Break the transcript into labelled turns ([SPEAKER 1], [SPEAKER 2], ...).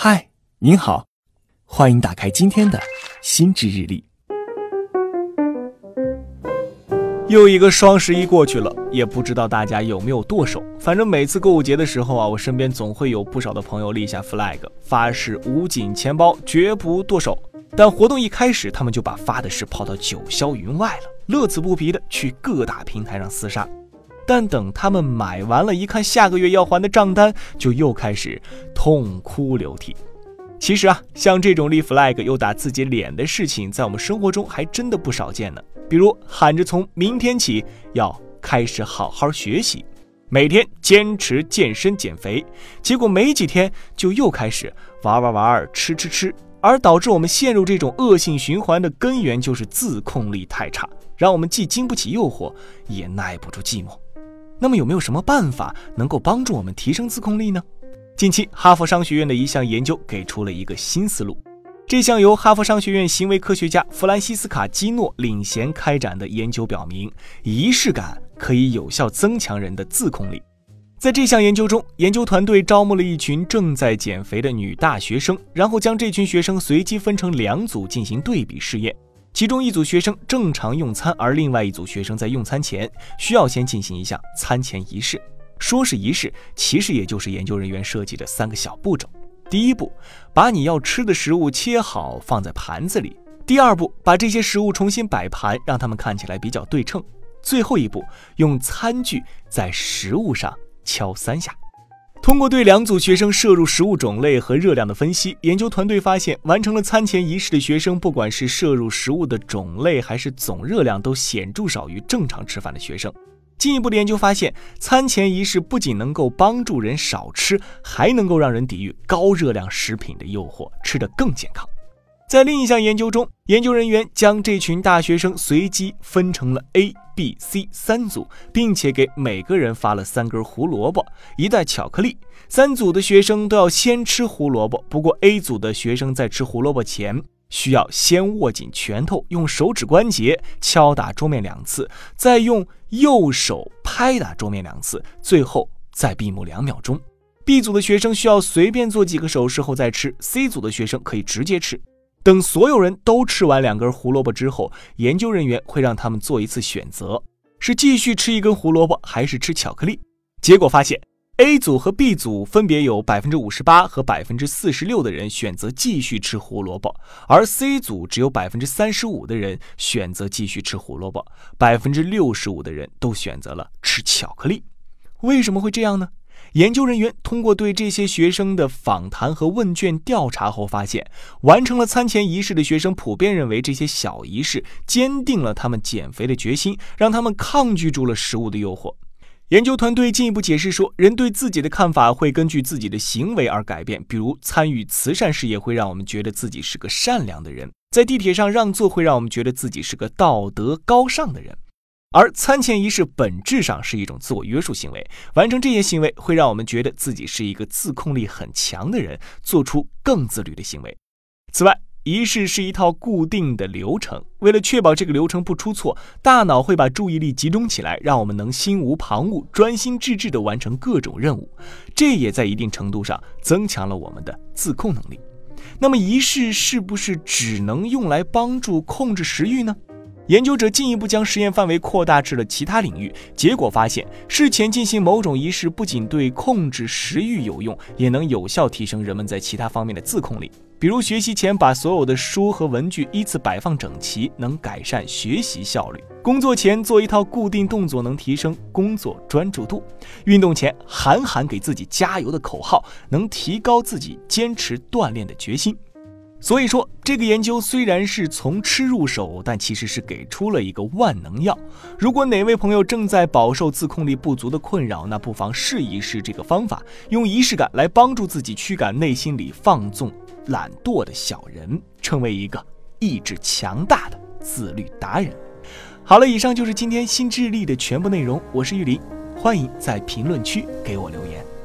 [SPEAKER 1] 嗨，您好，欢迎打开今天的心智日历。又一个双十一过去了，也不知道大家有没有剁手。反正每次购物节的时候啊，我身边总会有不少的朋友立下 flag，发誓捂紧钱包，绝不剁手。但活动一开始，他们就把发的誓抛到九霄云外了，乐此不疲的去各大平台上厮杀。但等他们买完了，一看下个月要还的账单，就又开始痛哭流涕。其实啊，像这种立 flag 又打自己脸的事情，在我们生活中还真的不少见呢。比如喊着从明天起要开始好好学习，每天坚持健身减肥，结果没几天就又开始玩玩玩、吃吃吃，而导致我们陷入这种恶性循环的根源就是自控力太差，让我们既经不起诱惑，也耐不住寂寞。那么有没有什么办法能够帮助我们提升自控力呢？近期，哈佛商学院的一项研究给出了一个新思路。这项由哈佛商学院行为科学家弗兰西斯卡·基诺领衔开展的研究表明，仪式感可以有效增强人的自控力。在这项研究中，研究团队招募了一群正在减肥的女大学生，然后将这群学生随机分成两组进行对比试验。其中一组学生正常用餐，而另外一组学生在用餐前需要先进行一项餐前仪式。说是仪式，其实也就是研究人员设计的三个小步骤：第一步，把你要吃的食物切好放在盘子里；第二步，把这些食物重新摆盘，让它们看起来比较对称；最后一步，用餐具在食物上敲三下。通过对两组学生摄入食物种类和热量的分析，研究团队发现，完成了餐前仪式的学生，不管是摄入食物的种类还是总热量，都显著少于正常吃饭的学生。进一步的研究发现，餐前仪式不仅能够帮助人少吃，还能够让人抵御高热量食品的诱惑，吃得更健康。在另一项研究中，研究人员将这群大学生随机分成了 A、B、C 三组，并且给每个人发了三根胡萝卜、一袋巧克力。三组的学生都要先吃胡萝卜，不过 A 组的学生在吃胡萝卜前需要先握紧拳头，用手指关节敲打桌面两次，再用右手拍打桌面两次，最后再闭目两秒钟。B 组的学生需要随便做几个手势后再吃，C 组的学生可以直接吃。等所有人都吃完两根胡萝卜之后，研究人员会让他们做一次选择：是继续吃一根胡萝卜，还是吃巧克力？结果发现，A 组和 B 组分别有百分之五十八和百分之四十六的人选择继续吃胡萝卜，而 C 组只有百分之三十五的人选择继续吃胡萝卜，百分之六十五的人都选择了吃巧克力。为什么会这样呢？研究人员通过对这些学生的访谈和问卷调查后发现，完成了餐前仪式的学生普遍认为这些小仪式坚定了他们减肥的决心，让他们抗拒住了食物的诱惑。研究团队进一步解释说，人对自己的看法会根据自己的行为而改变。比如，参与慈善事业会让我们觉得自己是个善良的人；在地铁上让座会让我们觉得自己是个道德高尚的人。而餐前仪式本质上是一种自我约束行为，完成这些行为会让我们觉得自己是一个自控力很强的人，做出更自律的行为。此外，仪式是一套固定的流程，为了确保这个流程不出错，大脑会把注意力集中起来，让我们能心无旁骛、专心致志地完成各种任务。这也在一定程度上增强了我们的自控能力。那么，仪式是不是只能用来帮助控制食欲呢？研究者进一步将实验范围扩大至了其他领域，结果发现，事前进行某种仪式不仅对控制食欲有用，也能有效提升人们在其他方面的自控力。比如，学习前把所有的书和文具依次摆放整齐，能改善学习效率；工作前做一套固定动作，能提升工作专注度；运动前喊喊给自己加油的口号，能提高自己坚持锻炼的决心。所以说，这个研究虽然是从吃入手，但其实是给出了一个万能药。如果哪位朋友正在饱受自控力不足的困扰，那不妨试一试这个方法，用仪式感来帮助自己驱赶内心里放纵、懒惰的小人，成为一个意志强大的自律达人。好了，以上就是今天新智力的全部内容。我是玉林，欢迎在评论区给我留言。